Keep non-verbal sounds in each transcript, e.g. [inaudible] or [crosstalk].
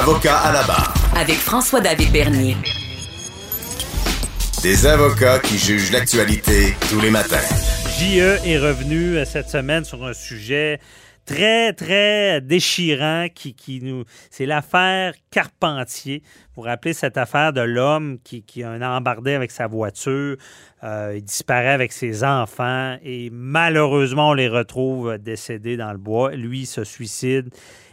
Avocat à la barre. Avec François-David Bernier. Des avocats qui jugent l'actualité tous les matins. JE est revenu euh, cette semaine sur un sujet très, très déchirant qui, qui nous. C'est l'affaire Carpentier. Vous rappelez cette affaire de l'homme qui, qui a un embardé avec sa voiture, euh, il disparaît avec ses enfants et malheureusement, on les retrouve décédés dans le bois. Lui, il se suicide.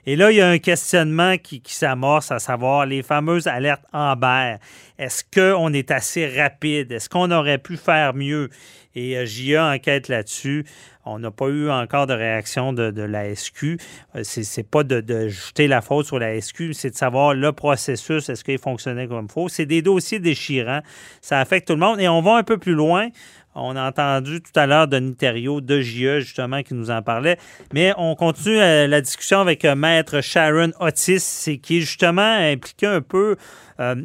Et là, il y a un questionnement qui, qui s'amorce, à savoir les fameuses alertes Amber. Est-ce qu'on est assez rapide? Est-ce qu'on aurait pu faire mieux? Et euh, JA enquête là-dessus. On n'a pas eu encore de réaction de, la SQ. Euh, c'est, pas de, de, jeter la faute sur la SQ, c'est de savoir le processus, est-ce qu'il fonctionnait comme il faut. C'est des dossiers déchirants. Ça affecte tout le monde. Et on va un peu plus loin. On a entendu tout à l'heure Denis Thériault de JE, justement, qui nous en parlait. Mais on continue euh, la discussion avec euh, Maître Sharon Otis, qui est justement impliqué un peu, euh,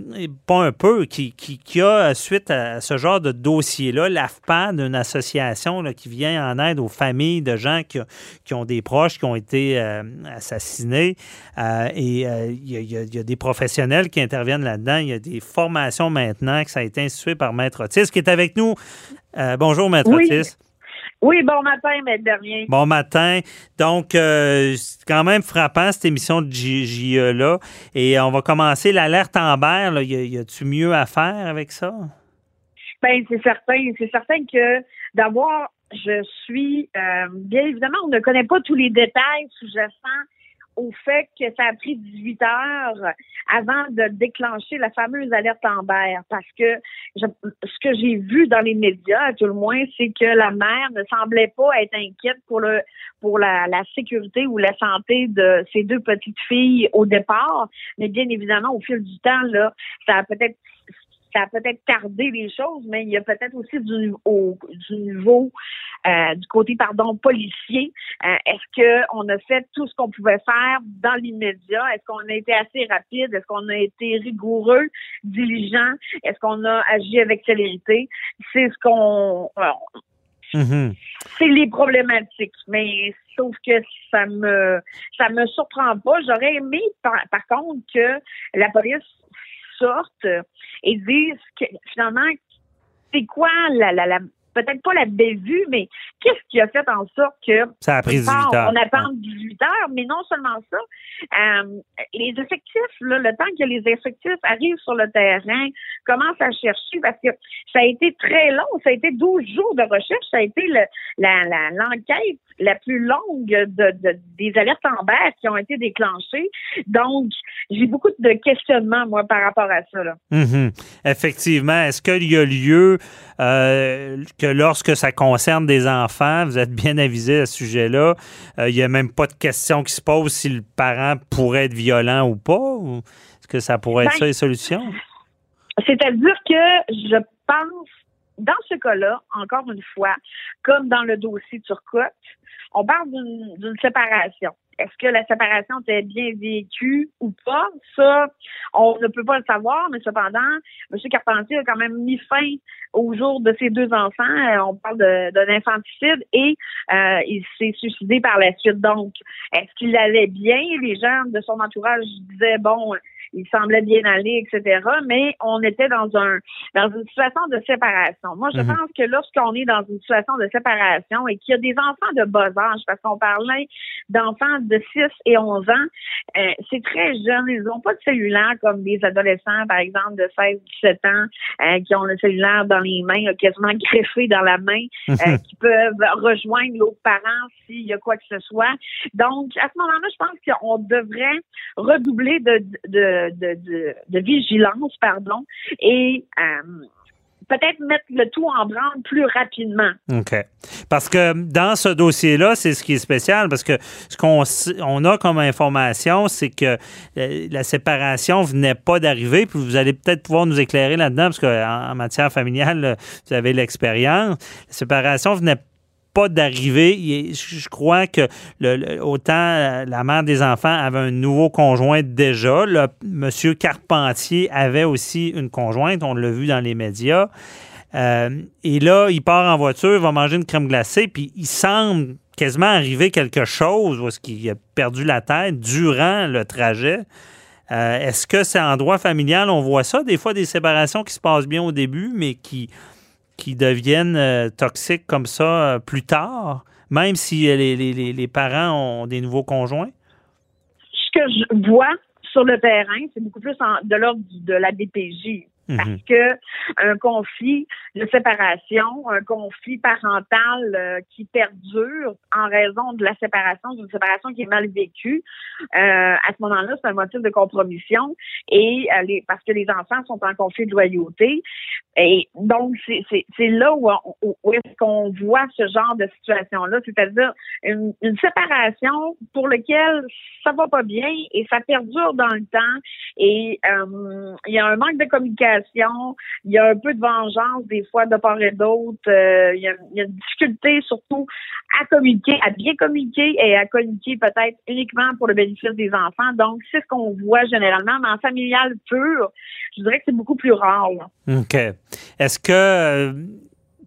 pas un peu, qui, qui, qui, a, suite à ce genre de dossier-là, l'AFPAD, une association là, qui vient en aide aux familles de gens qui, qui ont des proches qui ont été euh, assassinés. Euh, et il y, y, a des professionnels qui interviennent là-dedans. Il y a des formations maintenant que ça a été institué par Maître Otis, qui est avec nous bonjour, Maître oui. Otis. Oui, bon matin, Maître Dernier. Bon matin. Donc, euh, c'est quand même frappant, cette émission de JE-là. Et on va commencer l'alerte Amber. Là. Y, a-tu mieux à faire avec ça? Bien, c'est certain. C'est certain que d'avoir, je suis, euh, bien évidemment, on ne connaît pas tous les détails sous-jacents au fait que ça a pris 18 heures avant de déclencher la fameuse alerte Amber. Parce que je, ce que j'ai vu dans les médias, à tout le moins, c'est que la mère ne semblait pas être inquiète pour le pour la, la sécurité ou la santé de ses deux petites filles au départ, mais bien évidemment au fil du temps là, ça a peut-être ça a peut-être tardé les choses, mais il y a peut-être aussi du, au, du niveau euh, du côté pardon policier. Euh, est-ce que on a fait tout ce qu'on pouvait faire dans l'immédiat? Est-ce qu'on a été assez rapide? Est-ce qu'on a été rigoureux, diligent? Est-ce qu'on a agi avec célérité? C'est ce qu'on Mm-hmm. C'est les problématiques, mais sauf que ça me ça me surprend pas. J'aurais aimé par, par contre que la police sorte et disent que finalement c'est quoi la, la, la peut-être pas la bévue, mais qu'est-ce qui a fait en sorte que ça a pris 18 heures. on attend 18 heures, mais non seulement ça, euh, les effectifs, là, le temps que les effectifs arrivent sur le terrain, commencent à chercher, parce que ça a été très long, ça a été 12 jours de recherche, ça a été le, la, la, l'enquête la plus longue de, de, des alertes en berre qui ont été déclenchées. Donc, j'ai beaucoup de questionnements, moi, par rapport à ça. Là. Mm-hmm. Effectivement. Est-ce qu'il y a lieu euh, que lorsque ça concerne des enfants, vous êtes bien avisé à ce sujet-là, euh, il n'y a même pas de question qui se pose si le parent pourrait être violent ou pas? Ou est-ce que ça pourrait être ben, ça les solutions? C'est-à-dire que je pense, dans ce cas-là, encore une fois, comme dans le dossier Turcotte, on parle d'une séparation. Est-ce que la séparation était bien vécue ou pas? Ça, on ne peut pas le savoir, mais cependant, M. Carpentier a quand même mis fin au jour de ses deux enfants. On parle d'un infanticide et euh, il s'est suicidé par la suite. Donc, est-ce qu'il allait bien? Les gens de son entourage disaient, bon, il semblait bien aller, etc. Mais on était dans un dans une situation de séparation. Moi, je mm-hmm. pense que lorsqu'on est dans une situation de séparation et qu'il y a des enfants de bas âge, parce qu'on parlait d'enfants de 6 et 11 ans, euh, c'est très jeune. Ils n'ont pas de cellulaire comme des adolescents, par exemple, de 16, 17 ans, euh, qui ont le cellulaire dans les mains, quasiment greffé dans la main, euh, qui peuvent rejoindre l'autre parent s'il y a quoi que ce soit. Donc, à ce moment-là, je pense qu'on devrait redoubler de, de de, de, de, vigilance, pardon, et euh, peut-être mettre le tout en branle plus rapidement. OK. Parce que dans ce dossier-là, c'est ce qui est spécial, parce que ce qu'on on a comme information, c'est que la séparation venait pas d'arriver, puis vous allez peut-être pouvoir nous éclairer là-dedans, parce qu'en en matière familiale, vous avez l'expérience. La séparation venait pas d'arriver. Je crois que autant la mère des enfants avait un nouveau conjoint déjà. Le monsieur Carpentier avait aussi une conjointe, on l'a vu dans les médias. Euh, et là, il part en voiture, il va manger une crème glacée, puis il semble quasiment arriver quelque chose parce qu'il a perdu la tête durant le trajet. Euh, est-ce que c'est en droit familial, on voit ça, des fois des séparations qui se passent bien au début, mais qui, qui deviennent euh, toxiques comme ça euh, plus tard, même si les, les, les, parents ont des nouveaux conjoints? Ce que je vois sur le terrain, c'est beaucoup plus de l'ordre de la DPJ. Parce mhm. que un conflit de séparation, un conflit parental euh, qui perdure en raison de la séparation, d'une séparation qui est mal vécue, euh, à ce moment-là, c'est un motif de compromission et euh, les, parce que les enfants sont en conflit de loyauté. Et donc, c'est là où, où, est-ce qu'on voit ce genre de situation-là, c'est-à-dire une, une, séparation pour laquelle ça va pas bien et ça perdure dans le temps et il y a un manque de communication il y a un peu de vengeance des fois de part et d'autre. Euh, il, y a, une difficulté surtout à communiquer, à bien communiquer et à communiquer peut-être uniquement pour le bénéfice des enfants. Donc, c'est ce qu'on voit généralement, mais en familial pur, je dirais que c'est beaucoup plus rare. OK. Est-ce que euh,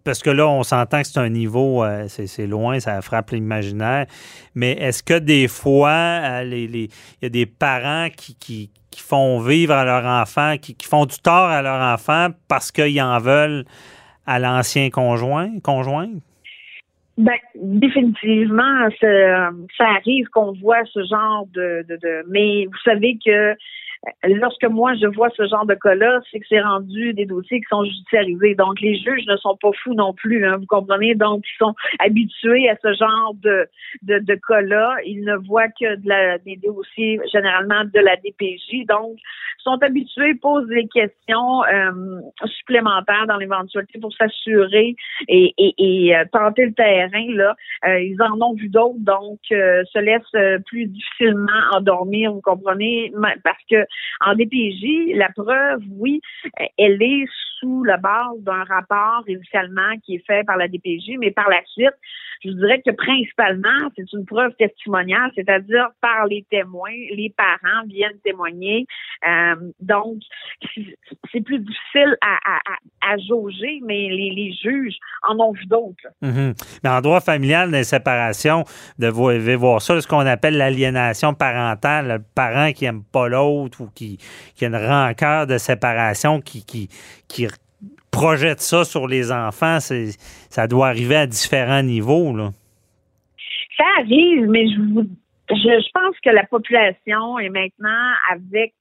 parce que là, on s'entend que c'est un niveau, euh, c'est loin, ça frappe l'imaginaire. Mais est-ce que des fois, il y a des parents qui, qui font vivre à leur enfant, qui, font du tort à leur enfant parce qu'ils en veulent à l'ancien conjoint, conjointe? Ben, définitivement, ça, arrive qu'on voit ce genre de, de, Mais vous savez que lorsque moi je vois ce genre de cas-là, c'est que c'est rendu des dossiers qui sont judiciarisés. Donc les juges ne sont pas fous non plus, hein, vous comprenez? Donc ils sont habitués à ce genre de de, de cas-là. Ils ne voient que de la, des dossiers généralement de la DPJ. Donc sont habitués, posent des questions euh, supplémentaires dans l'éventualité pour s'assurer et, et, et, euh, tenter le terrain. Là, euh, ils en ont vu d'autres, donc se laissent plus difficilement endormir, vous comprenez, parce que en DPJ, la preuve, oui, elle est sous la base d'un rapport initialement qui est fait par la DPJ, mais par la suite, je dirais que principalement, c'est une preuve testimoniale, c'est-à-dire par les témoins, les parents viennent témoigner. Euh, donc, c'est plus difficile à, jauger, mais les, juges en ont vu d'autres. Mhm. Mais en droit familial, des séparations, de voir ça, ce qu'on appelle l'aliénation parentale, le parent qui n'aime pas l'autre ou qui, qui a une rancœur de séparation qui, qui, qui projette ça sur les enfants, ça doit arriver à différents niveaux. Là. Ça arrive, mais je, je pense que la population est maintenant avec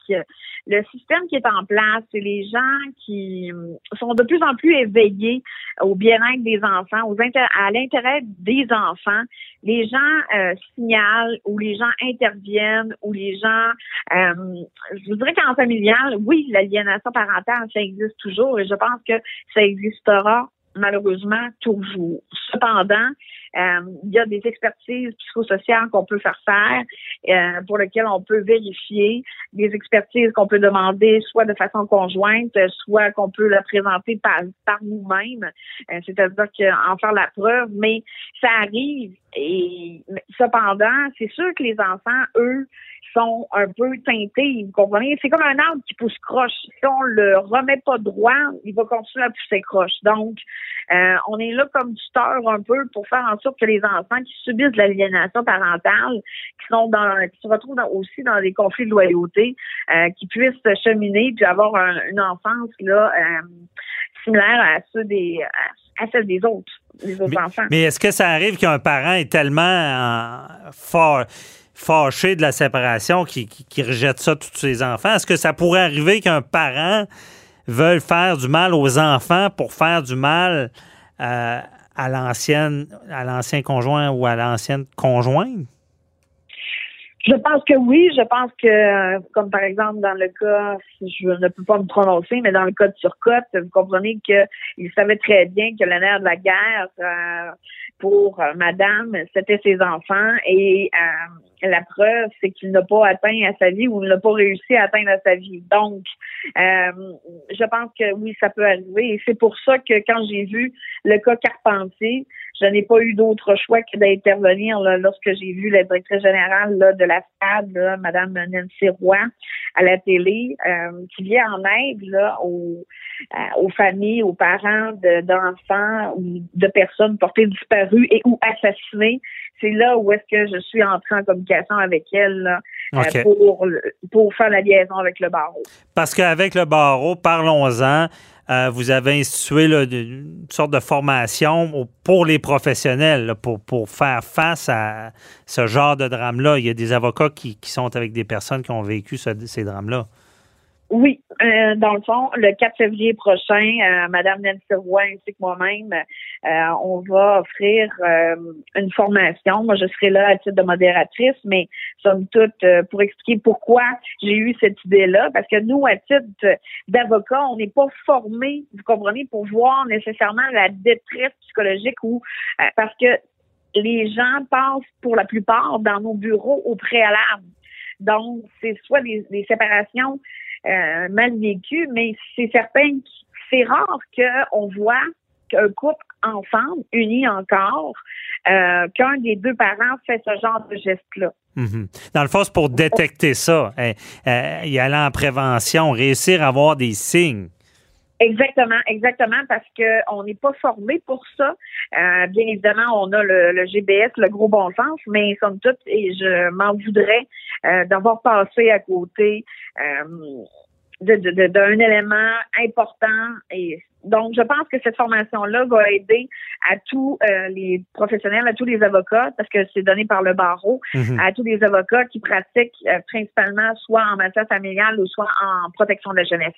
le système qui est en place, c'est les gens qui sont de plus en plus éveillés au bien-être des enfants, aux à l'intérêt des enfants. Les gens euh, signalent ou les gens interviennent ou les gens, euh, je voudrais qu'en familial, oui, l'aliénation parentale, ça existe toujours et je pense que ça existera malheureusement toujours. Cependant, il y a des expertises psychosociales qu'on peut faire faire, euh, pour lesquelles on peut vérifier, des expertises qu'on peut demander soit de façon conjointe, soit qu'on peut la présenter par, par nous-mêmes, euh, c'est-à-dire qu'en faire la preuve, mais ça arrive et cependant, c'est sûr que les enfants, eux, sont un peu teintés, vous comprenez? C'est comme un arbre qui pousse croche. Si on le remet pas droit, il va continuer à pousser croche. Donc, euh, on est là comme tuteur un peu pour faire en sorte que les enfants qui subissent de l'aliénation parentale, qui sont dans, qui se retrouvent aussi dans des conflits de loyauté, euh, qui puissent cheminer puis avoir une enfance là euh, similaire à ceux des à, celle des autres, les autres enfants. Mais est-ce que ça arrive qu'un parent est tellement fort fâché de la séparation qui, qui, rejette ça tous ses enfants? Est-ce que ça pourrait arriver qu'un parent veuille faire du mal aux enfants pour faire du mal euh, à l'ancienne à l'ancien conjoint ou à l'ancienne conjointe? Je pense que oui. Je pense que, comme par exemple dans le cas, je ne peux pas me prononcer, mais dans le cas de Turcotte, vous comprenez qu'il savait très bien que nerf de la guerre euh, pour euh, Madame, c'était ses enfants et la preuve, c'est qu'il n'a pas atteint à sa vie ou il n'a pas réussi à atteindre à sa vie. Donc, euh, je pense que oui, ça peut arriver. Et c'est pour ça que quand j'ai vu le cas Carpentier, je n'ai pas eu d'autre choix que d'intervenir lorsque j'ai vu la directrice générale là, de la là, Mme Nancy Roy, à la télé, euh, qui vient en aide là, aux, euh, aux familles, aux parents d'enfants ou de personnes portées disparues et ou assassinées c'est là où est-ce que je suis entrée en communication avec elle pour, pour faire la liaison avec le barreau. Parce qu'avec le barreau, parlons-en. Euh, vous avez institué une sorte de formation pour les professionnels, pour, faire face à ce genre de drame-là. Il y a des avocats qui, qui, sont avec des personnes qui ont vécu ces drames-là. Oui, euh, dans le fond, le 4 février prochain, euh, Madame Nancy Roy ainsi que moi-même, euh, on va offrir euh, une formation. Moi, je serai là à titre de modératrice, mais somme toute pour expliquer pourquoi j'ai eu cette idée-là, parce que nous, à titre d'avocat, on n'est pas formés, vous comprenez, pour voir nécessairement la détresse psychologique ou parce que les gens passent pour la plupart dans nos bureaux au préalable. Donc, c'est soit des, des séparations euh, mal vécu, mais c'est certain que c'est rare qu'on voit qu'un couple ensemble, uni encore, euh, qu'un des deux parents fait ce genre de geste-là. Mhm. Dans le fond, c'est pour détecter ça, hein, euh, y aller en prévention, réussir à avoir des signes. Exactement, exactement, parce qu'on n'est pas formé pour ça. Euh, bien évidemment, on a le, GBS, le gros bon sens, mais somme toute, et je m'en voudrais euh, d'avoir passé à côté euh, d'un élément important. Et donc, je pense que cette formation-là va aider à tous les professionnels, à tous les avocats, parce que c'est donné par le barreau, mm-hmm. à tous les avocats qui pratiquent principalement soit en matière familiale ou soit en protection de la jeunesse.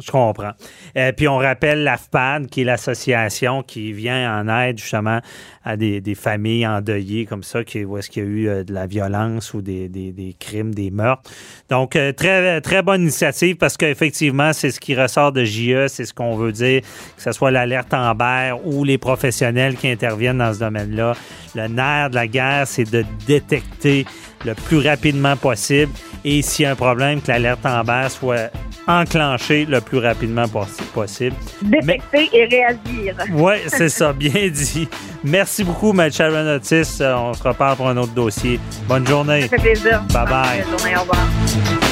Je comprends. Euh, puis on rappelle l'AFPAD, qui est l'association qui vient en aide justement à des, des familles endeuillées comme ça, qui, où est-ce qu'il y a eu euh, de la violence ou des, des, des crimes, des meurtres. Donc, euh, très, très bonne initiative parce qu'effectivement, c'est ce qui ressort de JE, c'est ce qu'on veut dire, que ce soit l'alerte Amber ou les professionnels qui interviennent dans ce domaine-là. Le nerf de la guerre, c'est de détecter le plus rapidement possible et s'il y a un problème, que l'alerte Amber soit enclenchée le plus rapidement possible. Détecter et réagir. [laughs] Oui, c'est ça, bien dit. Merci beaucoup, M. Sharon Otis. Euh, on se reparle pour un autre dossier. Bonne journée. Ça fait plaisir. Bye bye. Bonne journée, au revoir.